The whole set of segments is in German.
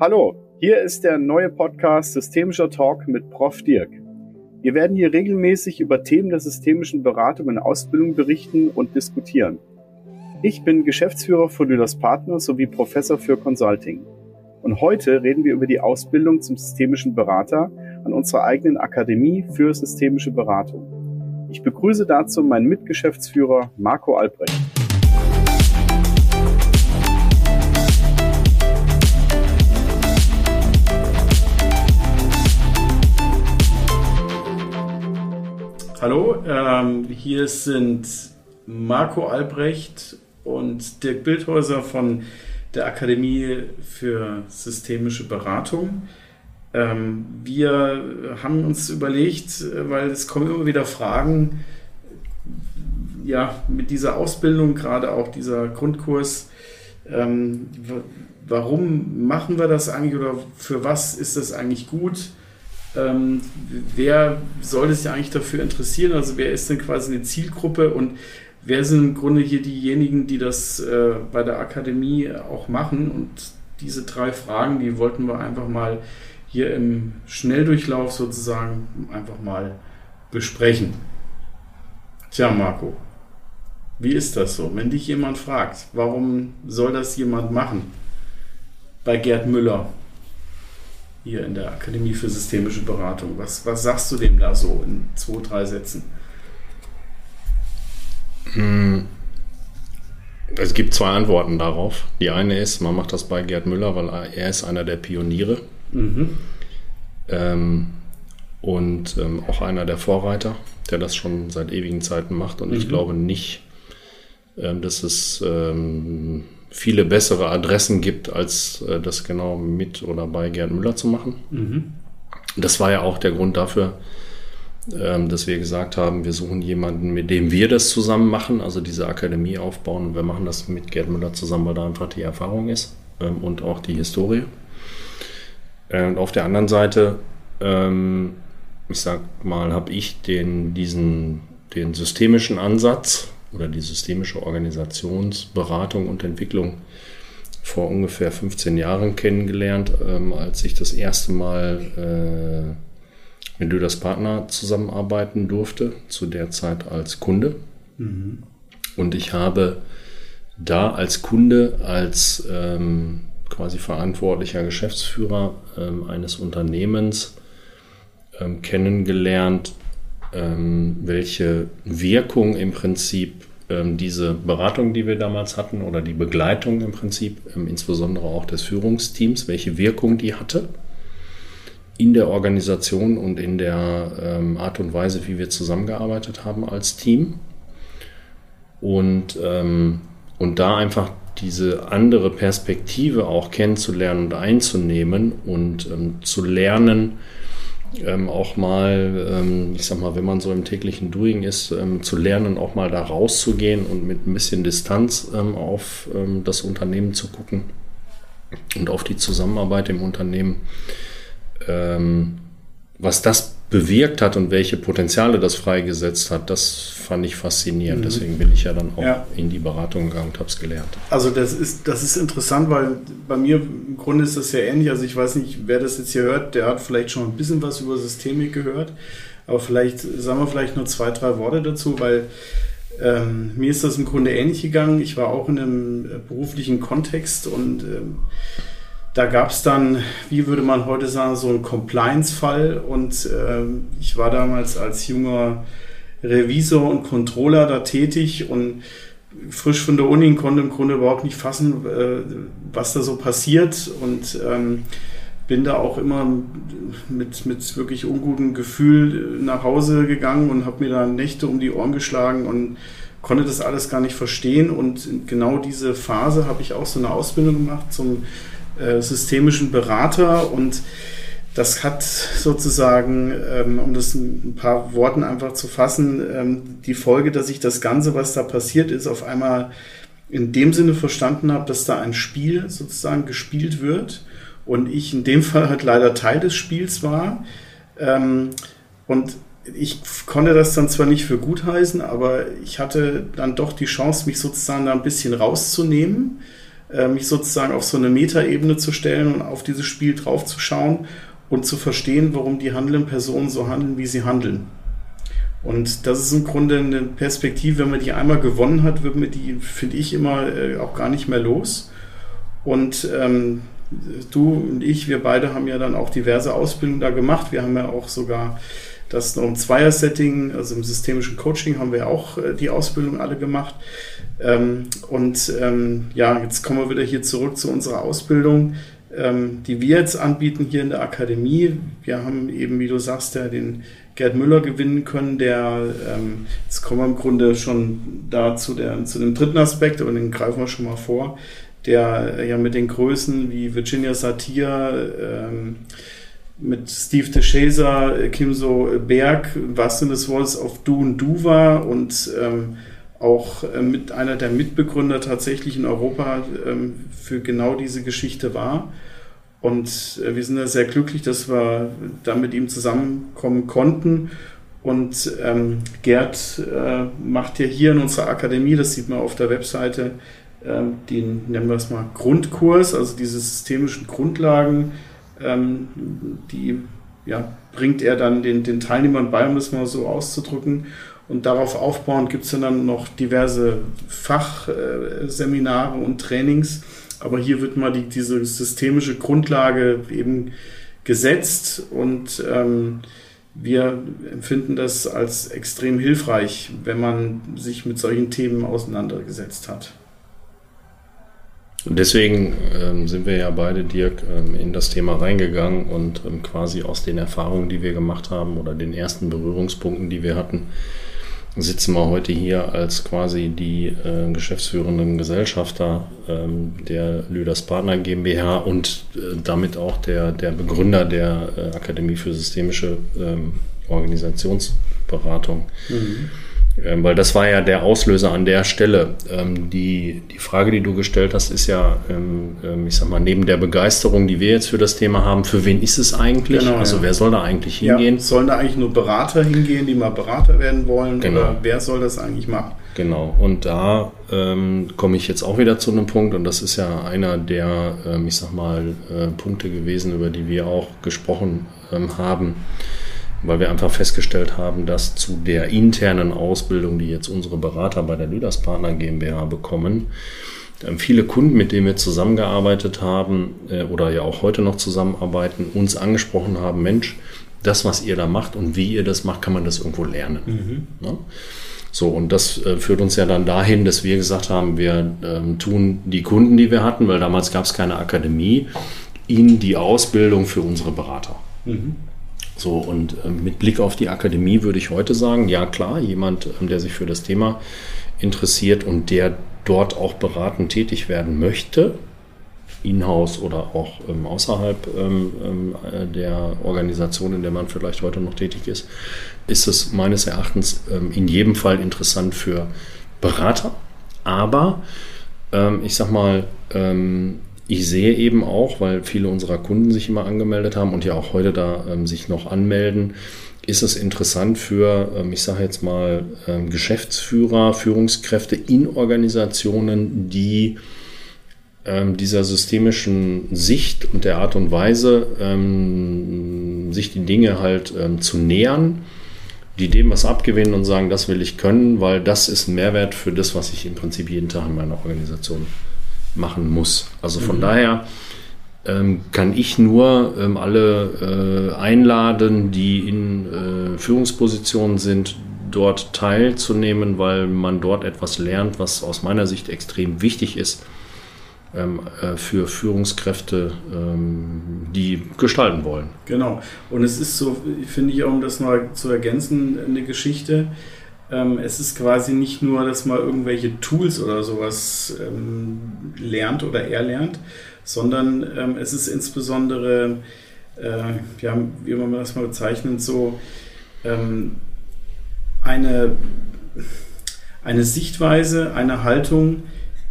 Hallo, hier ist der neue Podcast Systemischer Talk mit Prof. Dirk. Wir werden hier regelmäßig über Themen der systemischen Beratung und Ausbildung berichten und diskutieren. Ich bin Geschäftsführer von Lüders Partner sowie Professor für Consulting. Und heute reden wir über die Ausbildung zum systemischen Berater an unserer eigenen Akademie für systemische Beratung. Ich begrüße dazu meinen Mitgeschäftsführer Marco Albrecht. Hallo, ähm, hier sind Marco Albrecht und Dirk Bildhäuser von der Akademie für systemische Beratung. Ähm, wir haben uns überlegt, weil es kommen immer wieder Fragen, ja, mit dieser Ausbildung, gerade auch dieser Grundkurs, ähm, warum machen wir das eigentlich oder für was ist das eigentlich gut? Ähm, wer sollte sich eigentlich dafür interessieren? Also wer ist denn quasi eine Zielgruppe und wer sind im Grunde hier diejenigen, die das äh, bei der Akademie auch machen? Und diese drei Fragen, die wollten wir einfach mal hier im Schnelldurchlauf sozusagen einfach mal besprechen. Tja, Marco, wie ist das so? Wenn dich jemand fragt, warum soll das jemand machen? Bei Gerd Müller, hier in der Akademie für systemische Beratung. Was, was sagst du dem da so in zwei, drei Sätzen? Hm. Es gibt zwei Antworten darauf. Die eine ist, man macht das bei Gerd Müller, weil er ist einer der Pioniere mhm. ähm, und ähm, auch einer der Vorreiter, der das schon seit ewigen Zeiten macht. Und mhm. ich glaube nicht, ähm, dass es ähm, viele bessere Adressen gibt, als äh, das genau mit oder bei Gerd Müller zu machen. Mhm. Das war ja auch der Grund dafür, ähm, dass wir gesagt haben, wir suchen jemanden, mit dem wir das zusammen machen, also diese Akademie aufbauen. Und wir machen das mit Gerd Müller zusammen, weil da einfach die Erfahrung ist ähm, und auch die Historie. Äh, und auf der anderen Seite, ähm, ich sag mal, habe ich den, diesen, den systemischen Ansatz, oder die systemische Organisationsberatung und Entwicklung vor ungefähr 15 Jahren kennengelernt, ähm, als ich das erste Mal äh, mit Löders Partner zusammenarbeiten durfte, zu der Zeit als Kunde. Mhm. Und ich habe da als Kunde, als ähm, quasi verantwortlicher Geschäftsführer ähm, eines Unternehmens ähm, kennengelernt, ähm, welche Wirkung im Prinzip ähm, diese Beratung, die wir damals hatten, oder die Begleitung im Prinzip, ähm, insbesondere auch des Führungsteams, welche Wirkung die hatte in der Organisation und in der ähm, Art und Weise, wie wir zusammengearbeitet haben als Team. Und, ähm, und da einfach diese andere Perspektive auch kennenzulernen und einzunehmen und ähm, zu lernen, ähm, auch mal, ähm, ich sag mal, wenn man so im täglichen Doing ist, ähm, zu lernen, auch mal da rauszugehen und mit ein bisschen Distanz ähm, auf ähm, das Unternehmen zu gucken und auf die Zusammenarbeit im Unternehmen. Ähm, was das bewirkt hat und welche Potenziale das freigesetzt hat, das fand ich faszinierend. Mhm. Deswegen bin ich ja dann auch ja. in die Beratung gegangen und habe es gelernt. Also das ist, das ist interessant, weil bei mir im Grunde ist das ja ähnlich. Also ich weiß nicht, wer das jetzt hier hört, der hat vielleicht schon ein bisschen was über Systemik gehört. Aber vielleicht sagen wir vielleicht nur zwei, drei Worte dazu, weil ähm, mir ist das im Grunde ähnlich gegangen. Ich war auch in einem beruflichen Kontext und ähm, da gab es dann, wie würde man heute sagen, so einen Compliance-Fall und äh, ich war damals als junger Revisor und Controller da tätig und frisch von der Uni und konnte im Grunde überhaupt nicht fassen, äh, was da so passiert und ähm, bin da auch immer mit, mit wirklich ungutem Gefühl nach Hause gegangen und habe mir da Nächte um die Ohren geschlagen und konnte das alles gar nicht verstehen und genau diese Phase habe ich auch so eine Ausbildung gemacht zum äh, systemischen Berater und das hat sozusagen, ähm, um das ein paar Worten einfach zu fassen, ähm, die Folge, dass ich das Ganze, was da passiert ist, auf einmal in dem Sinne verstanden habe, dass da ein Spiel sozusagen gespielt wird und ich in dem Fall halt leider Teil des Spiels war. Ähm, und ich konnte das dann zwar nicht für gut heißen, aber ich hatte dann doch die Chance, mich sozusagen da ein bisschen rauszunehmen äh, mich sozusagen auf so eine Metaebene zu stellen und auf dieses Spiel draufzuschauen und zu verstehen, warum die handelnden Personen so handeln, wie sie handeln. Und das ist im Grunde eine Perspektive, wenn man die einmal gewonnen hat, wird man die, finde ich, immer äh, auch gar nicht mehr los. Und ähm, du und ich, wir beide haben ja dann auch diverse Ausbildungen da gemacht. Wir haben ja auch sogar das noch im Zweier-Setting, also im systemischen Coaching haben wir auch äh, die Ausbildung alle gemacht. Ähm, und ähm, ja, jetzt kommen wir wieder hier zurück zu unserer Ausbildung, ähm, die wir jetzt anbieten hier in der Akademie. Wir haben eben, wie du sagst, ja den Gerd Müller gewinnen können, der, jetzt kommen wir im Grunde schon da zu, der, zu dem dritten Aspekt, aber den greifen wir schon mal vor, der ja mit den Größen wie Virginia Satir, ähm, mit Steve DeShazer, Kimso Berg, was sind das Wortes auf Du und Du war und ähm, auch äh, mit einer der Mitbegründer tatsächlich in Europa ähm, für genau diese Geschichte war. Und äh, wir sind da sehr glücklich, dass wir da mit ihm zusammenkommen konnten. Und ähm, Gerd äh, macht ja hier in unserer Akademie, das sieht man auf der Webseite, ähm, den, nennen wir es mal, Grundkurs, also diese systemischen Grundlagen, die ja, bringt er dann den, den Teilnehmern bei, um das mal so auszudrücken. Und darauf aufbauend gibt es dann noch diverse Fachseminare und Trainings. Aber hier wird mal die, diese systemische Grundlage eben gesetzt und ähm, wir empfinden das als extrem hilfreich, wenn man sich mit solchen Themen auseinandergesetzt hat. Und deswegen ähm, sind wir ja beide, Dirk, ähm, in das Thema reingegangen und ähm, quasi aus den Erfahrungen, die wir gemacht haben oder den ersten Berührungspunkten, die wir hatten, sitzen wir heute hier als quasi die äh, geschäftsführenden Gesellschafter ähm, der Lüders Partner GmbH und äh, damit auch der, der Begründer der äh, Akademie für systemische ähm, Organisationsberatung. Mhm. Ähm, weil das war ja der Auslöser an der Stelle. Ähm, die, die Frage, die du gestellt hast, ist ja, ähm, ich sag mal, neben der Begeisterung, die wir jetzt für das Thema haben, für wen ist es eigentlich? Genau, also ja. wer soll da eigentlich hingehen? Ja, sollen da eigentlich nur Berater hingehen, die mal Berater werden wollen? Genau. Oder wer soll das eigentlich machen? Genau, und da komme ich jetzt auch wieder zu einem Punkt, und das ist ja einer der, ich sag mal, äh, Punkte gewesen, über die wir auch gesprochen haben weil wir einfach festgestellt haben, dass zu der internen Ausbildung, die jetzt unsere Berater bei der Lüders Partner GmbH bekommen, ähm, viele Kunden, mit denen wir zusammengearbeitet haben äh, oder ja auch heute noch zusammenarbeiten, uns angesprochen haben, Mensch, das, was ihr da macht und wie ihr das macht, kann man das irgendwo lernen. Mhm. Ne? So, und das äh, führt uns ja dann dahin, dass wir gesagt haben, wir ähm, tun die Kunden, die wir hatten, weil damals gab es keine Akademie, ihnen die Ausbildung für unsere Berater. Mhm. So, und äh, mit Blick auf die Akademie würde ich heute sagen, ja klar, jemand, ähm, der sich für das Thema interessiert und der dort auch beratend tätig werden möchte, in-house oder auch ähm, außerhalb ähm, ähm, äh, der Organisation, in der man vielleicht heute noch tätig ist, ist es meines Erachtens ähm, in jedem Fall interessant für Berater. Aber ähm, ich sag mal, ich sehe eben auch, weil viele unserer Kunden sich immer angemeldet haben und ja auch heute da ähm, sich noch anmelden, ist es interessant für, ähm, ich sage jetzt mal, ähm, Geschäftsführer, Führungskräfte in Organisationen, die ähm, dieser systemischen Sicht und der Art und Weise, ähm, sich die Dinge halt ähm, zu nähern, die dem was abgewinnen und sagen, das will ich können, weil das ist ein Mehrwert für das, was ich im Prinzip jeden Tag in meiner Organisation machen muss. Also von mhm. daher ähm, kann ich nur ähm, alle äh, einladen, die in äh, Führungspositionen sind, dort teilzunehmen, weil man dort etwas lernt, was aus meiner Sicht extrem wichtig ist ähm, äh, für Führungskräfte, ähm, die gestalten wollen. Genau. Und es ist so, finde ich, um das mal zu ergänzen, eine Geschichte ähm, es ist quasi nicht nur, dass man irgendwelche Tools oder sowas ähm, lernt oder erlernt, sondern ähm, es ist insbesondere, äh, ja, wie man das mal bezeichnet, so ähm, eine, eine Sichtweise, eine Haltung,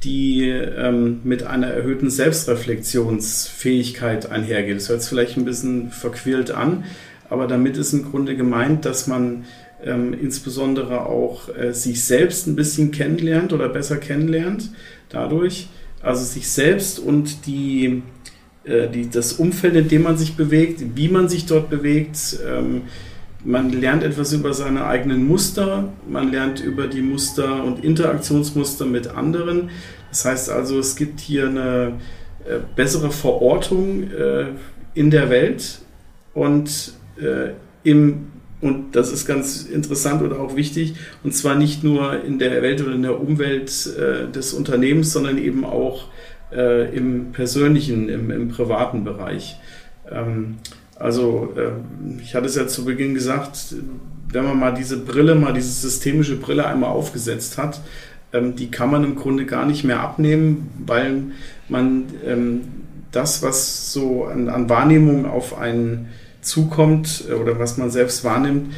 die ähm, mit einer erhöhten Selbstreflexionsfähigkeit einhergeht. Das hört sich vielleicht ein bisschen verquält an, aber damit ist im Grunde gemeint, dass man ähm, insbesondere auch äh, sich selbst ein bisschen kennenlernt oder besser kennenlernt dadurch, also sich selbst und die, äh, die, das Umfeld, in dem man sich bewegt, wie man sich dort bewegt. Ähm, man lernt etwas über seine eigenen Muster, man lernt über die Muster und Interaktionsmuster mit anderen. Das heißt also, es gibt hier eine äh, bessere Verortung äh, in der Welt und äh, im und das ist ganz interessant oder auch wichtig, und zwar nicht nur in der Welt oder in der Umwelt äh, des Unternehmens, sondern eben auch äh, im persönlichen, im, im privaten Bereich. Ähm, also äh, ich hatte es ja zu Beginn gesagt, wenn man mal diese Brille, mal diese systemische Brille einmal aufgesetzt hat, ähm, die kann man im Grunde gar nicht mehr abnehmen, weil man ähm, das, was so an, an Wahrnehmung auf einen zukommt äh, oder was man selbst wahrnimmt,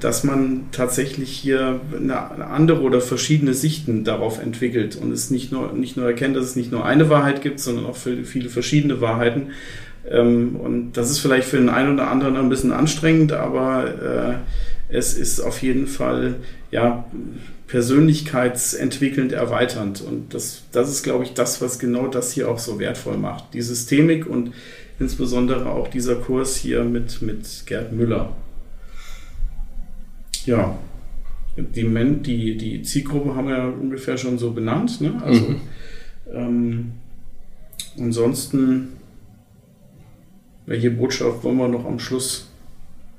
dass man tatsächlich hier eine andere oder verschiedene Sichten darauf entwickelt und es nicht nur, nicht nur erkennt, dass es nicht nur eine Wahrheit gibt, sondern auch viele verschiedene Wahrheiten. Ähm, und das ist vielleicht für den einen oder anderen ein bisschen anstrengend, aber äh, es ist auf jeden Fall ja, persönlichkeitsentwickelnd erweiternd. Und das, das ist, glaube ich, das, was genau das hier auch so wertvoll macht. Die Systemik und insbesondere auch dieser Kurs hier mit, mit Gerd Müller. Ja, die, Men die, die Zielgruppe haben wir ja ungefähr schon so benannt. Ne? Also, mhm. ähm, ansonsten, welche Botschaft wollen wir noch am Schluss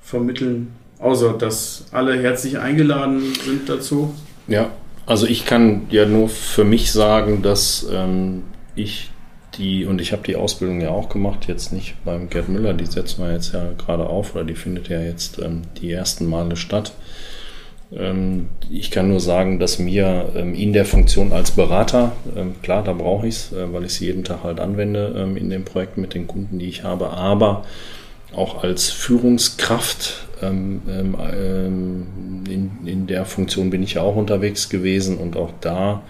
vermitteln? Außer, dass alle herzlich eingeladen sind dazu. Ja, also ich kann ja nur für mich sagen, dass ähm, ich die, und ich habe die Ausbildung ja auch gemacht, jetzt nicht beim Gerd Müller, die setzen wir jetzt ja gerade auf, oder die findet ja jetzt ähm, die ersten Male statt. Ähm, ich kann nur sagen, dass mir ähm, in der Funktion als Berater, ähm, klar, da brauche ich es, äh, weil ich es jeden Tag halt anwende ähm, in den Projekten mit den Kunden, die ich habe, aber auch als Führungskraft ähm, in, in der Funktion bin ich ja auch unterwegs gewesen und auch da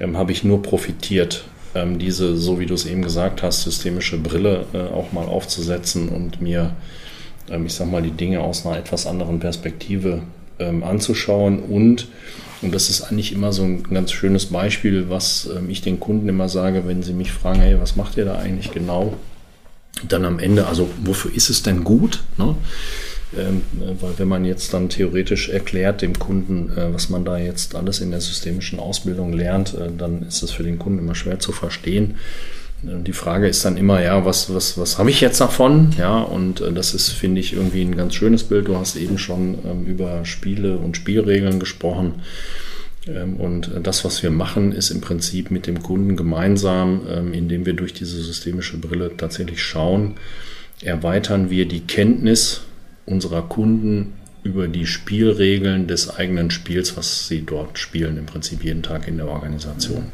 habe ich nur profitiert ähm, diese, so wie du es eben gesagt hast, systemische Brille äh, auch mal aufzusetzen und mir, ähm, ich sag mal, die Dinge aus einer etwas anderen Perspektive ähm, anzuschauen und und das ist eigentlich immer so ein ganz schönes Beispiel, was ähm, ich den Kunden immer sage, wenn sie mich fragen, hey, was macht ihr da eigentlich genau? Dann am Ende, also wofür ist es denn gut? Ne? Ähm, weil wenn man jetzt dann theoretisch erklärt dem Kunden, äh, was man da jetzt alles in der systemischen Ausbildung lernt, äh, dann ist das für den Kunden immer schwer zu verstehen. Äh, die Frage ist dann immer, ja, was, was, was habe ich jetzt davon? Ja, und das ist, finde ich, irgendwie ein ganz schönes Bild. Du hast eben schon ähm, über Spiele und Spielregeln gesprochen. Ähm, und das, was wir machen, ist im Prinzip mit dem Kunden gemeinsam, indem wir durch diese systemische Brille tatsächlich schauen, erweitern wir die Kenntnis unserer Kunden über die Spielregeln des eigenen Spiels, was sie dort spielen, im Prinzip jeden Tag in der Organisation.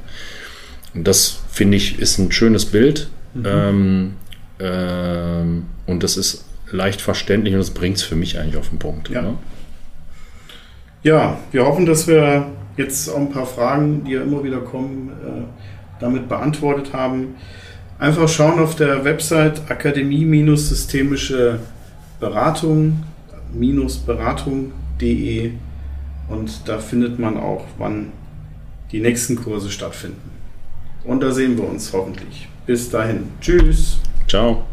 Und das finde ich ist ein schönes Bild. Mhm. Ähm, ähm, und das ist leicht verständlich und das bringt es für mich eigentlich auf den Punkt. Ja. Ne? ja, wir hoffen, dass wir jetzt auch ein paar Fragen, die ja immer wieder kommen, äh, damit beantwortet haben. Einfach schauen auf der Website akademie-systemische Beratung-beratung.de und da findet man auch, wann die nächsten Kurse stattfinden. Und da sehen wir uns hoffentlich. Bis dahin. Tschüss. Ciao.